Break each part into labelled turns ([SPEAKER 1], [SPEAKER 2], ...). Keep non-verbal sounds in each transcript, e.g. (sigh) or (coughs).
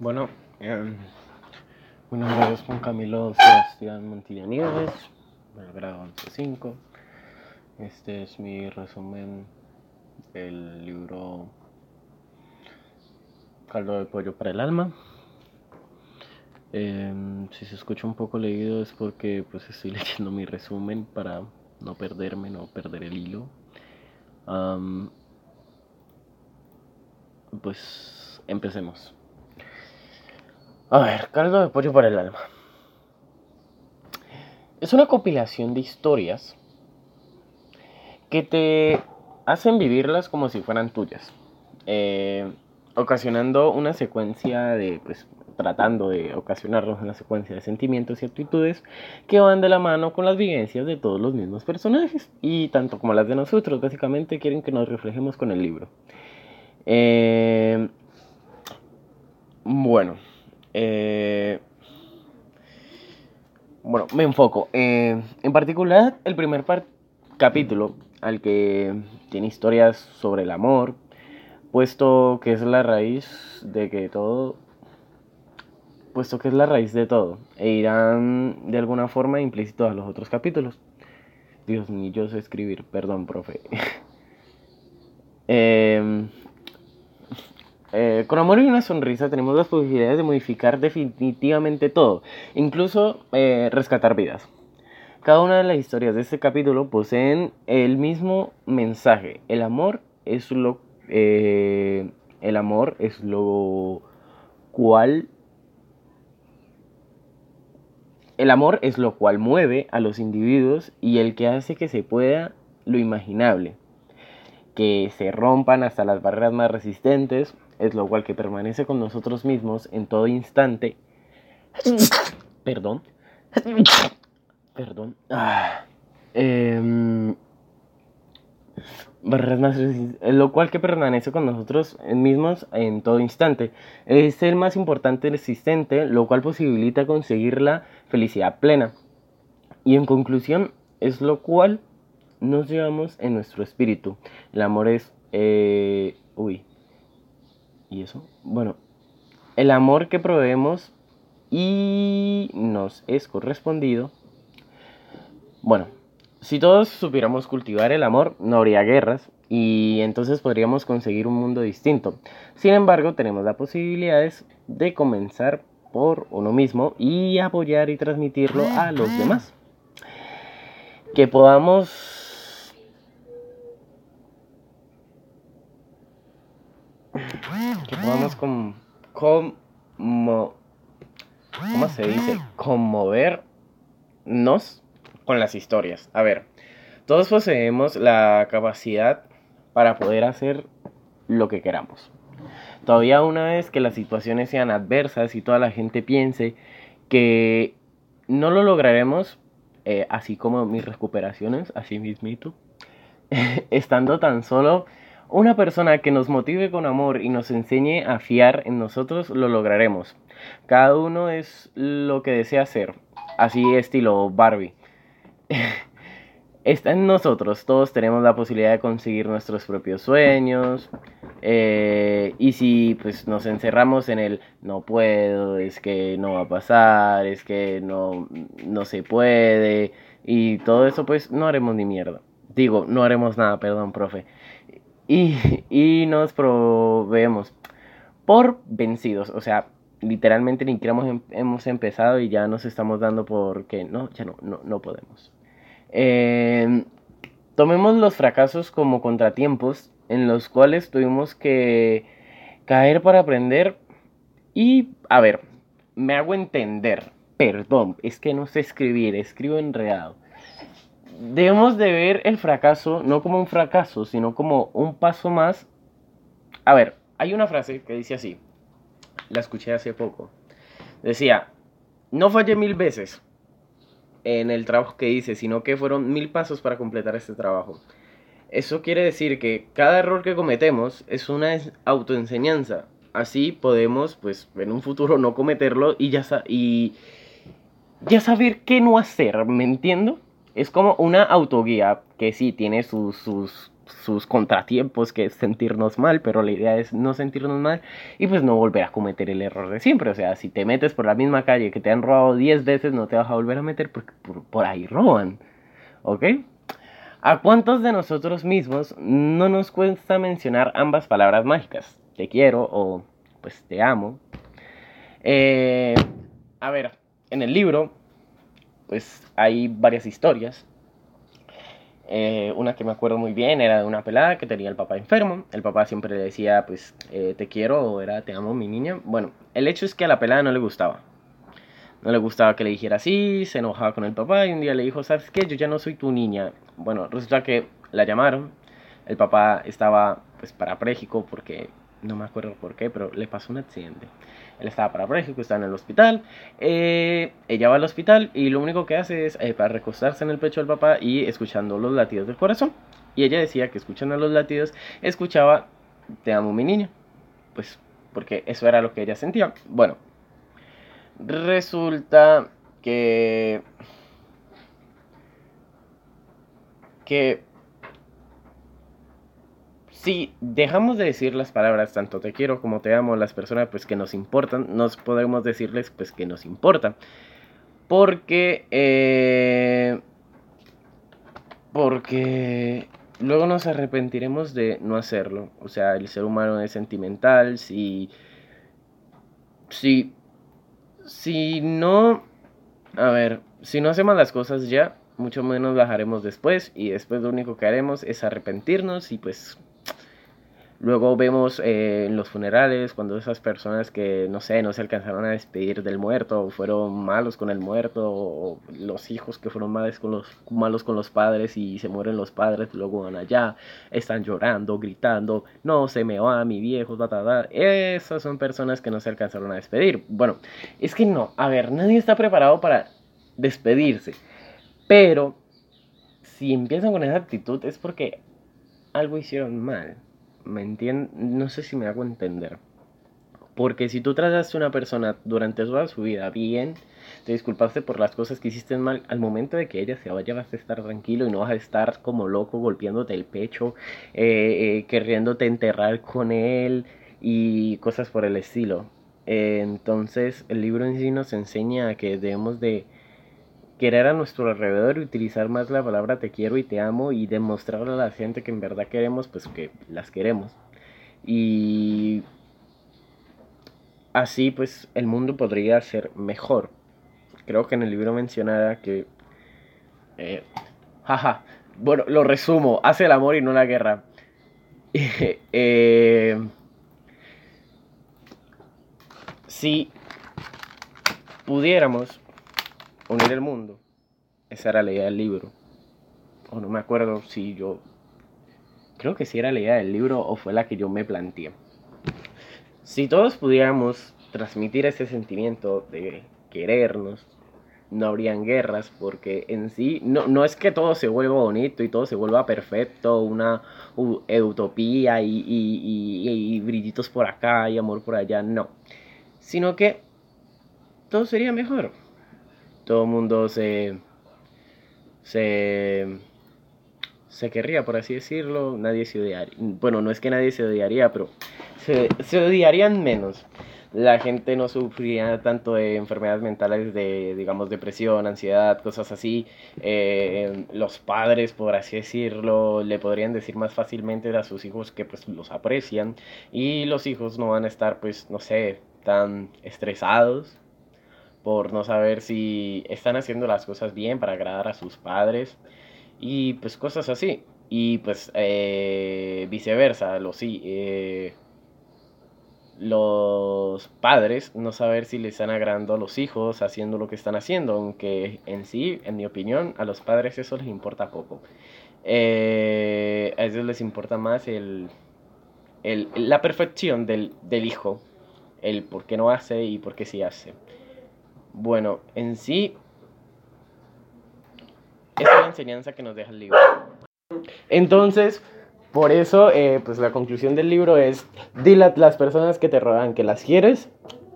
[SPEAKER 1] Bueno, eh, mi nombre es Juan Camilo Sebastián Montilla Nieves, del grado 11.5. Este es mi resumen del libro Caldo de Pollo para el Alma. Em, si se escucha un poco leído es porque pues estoy (laughs) leyendo mi resumen para no perderme, no perder el hilo. Pues empecemos. A ver, caldo de pollo para el alma. Es una compilación de historias que te hacen vivirlas como si fueran tuyas, eh, ocasionando una secuencia de, pues, tratando de ocasionarnos una secuencia de sentimientos y actitudes que van de la mano con las vivencias de todos los mismos personajes y tanto como las de nosotros, básicamente quieren que nos reflejemos con el libro. Eh, bueno. Eh, bueno, me enfoco. Eh, en particular, el primer capítulo, al que tiene historias sobre el amor, puesto que es la raíz de que todo. Puesto que es la raíz de todo, e irán de alguna forma implícitos a los otros capítulos. Dios mío, yo sé escribir, perdón, profe. (laughs) Em, eh, con amor y una sonrisa tenemos las posibilidades de modificar definitivamente todo, incluso eh, rescatar vidas. Cada una de las historias de este capítulo poseen el mismo mensaje. El amor es lo, eh, el amor es lo cual, el amor es lo cual mueve a los individuos y el que hace que se pueda lo imaginable que se rompan hasta las barreras más resistentes, es lo cual que permanece con nosotros mismos en todo instante. (coughs) Perdón. Perdón. Ah. Em, es lo cual que permanece con nosotros mismos en todo instante. Es el más importante existente, lo cual posibilita conseguir la felicidad plena. Y en conclusión, es lo cual nos llevamos en nuestro espíritu. El amor es... eh, uy. ¿Y eso? Bueno. El amor que proveemos y nos es correspondido. Bueno, si todos supiéramos cultivar el amor, no habría guerras y entonces podríamos conseguir un mundo distinto. Sin embargo, tenemos las posibilidades de comenzar por uno mismo y apoyar y transmitirlo a los demás. Que podamos que podamos com, como, ¿cómo se dice? Conmovernos con las historias. A ver, todos poseemos la capacidad para poder hacer lo que queramos. Todavía una vez que las situaciones sean adversas y toda la gente piense que no lo lograremos, eh, así como mis recuperaciones, así mismito, (laughs) estando tan solo una persona que nos motive con amor y nos enseñe a fiar en nosotros, lo lograremos. Cada uno es lo que desea ser, así estilo Barbie. (laughs) Está en nosotros, todos tenemos la posibilidad de conseguir nuestros propios sueños. eh, y si pues nos encerramos en el no puedo, es que no va a pasar, es que no, no se puede, y todo eso pues no haremos ni mierda. Digo, no haremos nada, perdón, profe y, y nos proveemos por vencidos. O sea, literalmente ni siquiera em- hemos empezado y ya nos estamos dando por que no, ya no, no, no podemos. Eh, tomemos los fracasos como contratiempos en los cuales tuvimos que caer para aprender y, a ver, me hago entender. Perdón, es que no sé escribir, escribo enredado debemos de ver el fracaso no como un fracaso, sino como un paso más. A ver, hay una frase que dice así, la escuché hace poco. Decía, no fallé mil veces en el trabajo que hice, sino que fueron mil pasos para completar este trabajo. Eso quiere decir que cada error que cometemos es una autoenseñanza. Así podemos, pues, en un futuro no cometerlo y ya, sa- y ya saber qué no hacer, ¿me entiendo? Es como una autoguía que sí tiene sus, sus sus contratiempos, que es sentirnos mal, pero la idea es no sentirnos mal y pues no volver a cometer el error de siempre. O sea, si te metes por la misma calle que te han robado 10 veces, no te vas a volver a meter porque por, ahí roban. ¿Ok? ¿A cuántos de nosotros mismos no nos cuesta mencionar ambas palabras mágicas? Te quiero o pues te amo. Eh, a ver, en el libro pues hay varias historias eh, una que me acuerdo muy bien era de una pelada que tenía el papá enfermo. El papá siempre le decía, pues, eh, te quiero o era te amo, mi niña. Bueno, el hecho es que a la pelada no le gustaba. No le gustaba que le dijera así, se enojaba con el papá y un día le dijo, ¿sabes qué? Yo ya no soy tu niña. Bueno, resulta que la llamaron. El papá estaba, pues, parapléjico porque no me acuerdo por qué, pero le pasó un accidente. Él estaba parapléjico, estaba en el hospital. Eh, ella va al hospital y lo único que hace es eh, para recostarse en el pecho del papá y escuchando los latidos del corazón. Y ella decía que escuchando los latidos escuchaba Te amo mi niña. Pues porque eso era lo que ella sentía. Bueno, resulta que... que si dejamos de decir las palabras tanto te quiero como te amo las personas pues que nos importan, nos podemos decirles pues que nos importa. Porque eh, porque luego nos arrepentiremos de no hacerlo. O sea, el ser humano es sentimental, si si si no a ver, si no hacemos las cosas ya, mucho menos las haremos después y después lo único que haremos es arrepentirnos y pues Luego vemos eh, en los funerales cuando esas personas que, no sé, no se alcanzaron a despedir del muerto, fueron malos con el muerto, o los hijos que fueron malos con los, malos con los padres y se mueren los padres, luego van allá, están llorando, gritando, no se me va mi viejo, ta, Esas son personas que no se alcanzaron a despedir. Bueno, es que no, a ver, nadie está preparado para despedirse. Pero si empiezan con esa actitud es porque algo hicieron mal. ¿Me entiendes? No sé si me hago entender. Porque si tú trataste a una persona durante toda su vida bien, te disculpaste por las cosas que hiciste mal, al momento de que ella se vaya vas a estar tranquilo y no vas a estar como loco golpeándote el pecho, eh, eh, queriéndote enterrar con él y cosas por el estilo. Eh, entonces el libro en sí nos enseña que debemos de querer a nuestro alrededor y utilizar más la palabra te quiero y te amo y demostrarle a la gente que en verdad queremos, pues que las queremos. Y así pues el mundo podría ser mejor. Creo que en el libro mencionaba que... Eh, jaja, bueno, lo resumo, hace el amor y no la guerra. (laughs) eh, si pudiéramos unir el mundo. Esa era la idea del libro. O no me acuerdo si yo... Creo que si era la idea del libro o fue la que yo me planteé. Si todos pudiéramos transmitir ese sentimiento de querernos, no habrían guerras, porque en sí no, no es que todo se vuelva bonito y todo se vuelva perfecto, una utopía y, y, y, y brillitos por acá y amor por allá, no. Sino que todo sería mejor todo el mundo se, se, se querría, por así decirlo, nadie se odiaría. Bueno, no es que nadie se odiaría, pero se, se odiarían menos. La gente no sufriría tanto de enfermedades mentales de, digamos, depresión, ansiedad, cosas así. Eh, los padres, por así decirlo, le podrían decir más fácilmente a sus hijos que pues los aprecian. Y los hijos no van a estar, pues, no sé, tan estresados por no saber si están haciendo las cosas bien para agradar a sus padres y pues cosas así. Y pues eh, viceversa, los, eh, los padres no saber si les están agradando a los hijos haciendo lo que están haciendo, aunque en sí, en mi opinión, a los padres eso les importa poco. Eh, a ellos les importa más el, el, la perfección del, del hijo, el por qué no hace y por qué sí hace. Bueno, en sí, es la enseñanza que nos deja el libro. Entonces, por eso, eh, pues la conclusión del libro es, dile a las personas que te rodean que las quieres,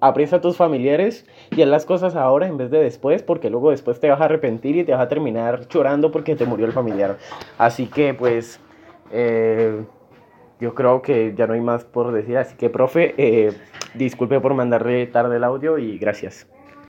[SPEAKER 1] aprecia a tus familiares y haz las cosas ahora en vez de después, porque luego después te vas a arrepentir y te vas a terminar llorando porque te murió el familiar. Así que, pues,
[SPEAKER 2] Eh, yo creo que ya no hay más por decir, así que profe, eh, disculpe por mandarle tarde el audio y gracias.